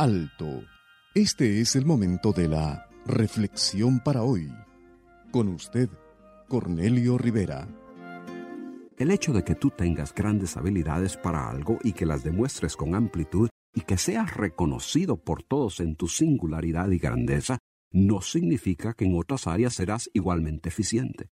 alto. Este es el momento de la reflexión para hoy. Con usted, Cornelio Rivera. El hecho de que tú tengas grandes habilidades para algo y que las demuestres con amplitud y que seas reconocido por todos en tu singularidad y grandeza, no significa que en otras áreas serás igualmente eficiente.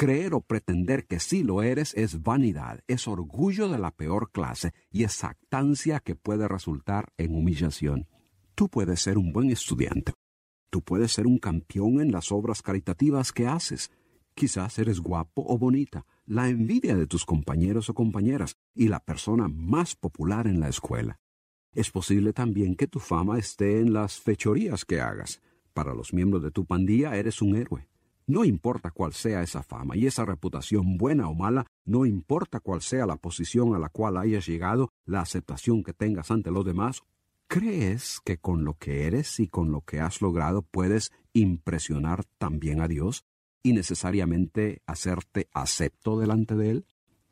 Creer o pretender que sí lo eres es vanidad, es orgullo de la peor clase y es actancia que puede resultar en humillación. Tú puedes ser un buen estudiante. Tú puedes ser un campeón en las obras caritativas que haces. Quizás eres guapo o bonita, la envidia de tus compañeros o compañeras y la persona más popular en la escuela. Es posible también que tu fama esté en las fechorías que hagas. Para los miembros de tu pandilla eres un héroe. No importa cuál sea esa fama y esa reputación buena o mala, no importa cuál sea la posición a la cual hayas llegado, la aceptación que tengas ante los demás, ¿crees que con lo que eres y con lo que has logrado puedes impresionar también a Dios y necesariamente hacerte acepto delante de Él?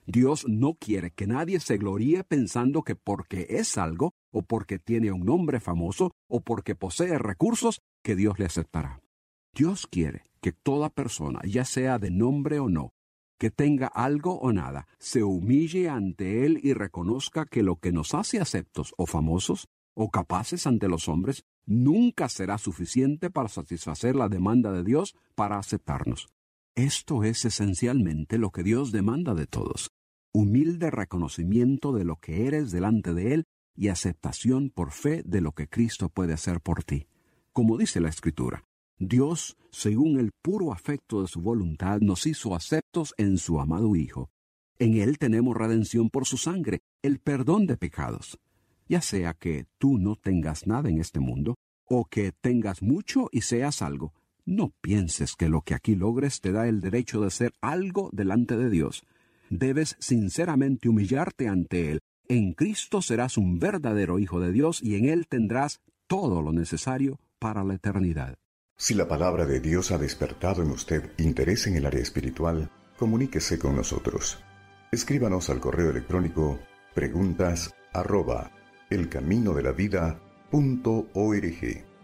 Dios no quiere que nadie se gloríe pensando que porque es algo, o porque tiene un nombre famoso, o porque posee recursos, que Dios le aceptará. Dios quiere que toda persona, ya sea de nombre o no, que tenga algo o nada, se humille ante Él y reconozca que lo que nos hace aceptos o famosos o capaces ante los hombres nunca será suficiente para satisfacer la demanda de Dios para aceptarnos. Esto es esencialmente lo que Dios demanda de todos. Humilde reconocimiento de lo que eres delante de Él y aceptación por fe de lo que Cristo puede hacer por ti. Como dice la Escritura, Dios, según el puro afecto de su voluntad, nos hizo aceptos en su amado Hijo. En Él tenemos redención por su sangre, el perdón de pecados. Ya sea que tú no tengas nada en este mundo, o que tengas mucho y seas algo, no pienses que lo que aquí logres te da el derecho de ser algo delante de Dios. Debes sinceramente humillarte ante Él. En Cristo serás un verdadero Hijo de Dios y en Él tendrás todo lo necesario para la eternidad. Si la palabra de Dios ha despertado en usted interés en el área espiritual, comuníquese con nosotros. Escríbanos al correo electrónico preguntas arroba elcaminodelavida.org.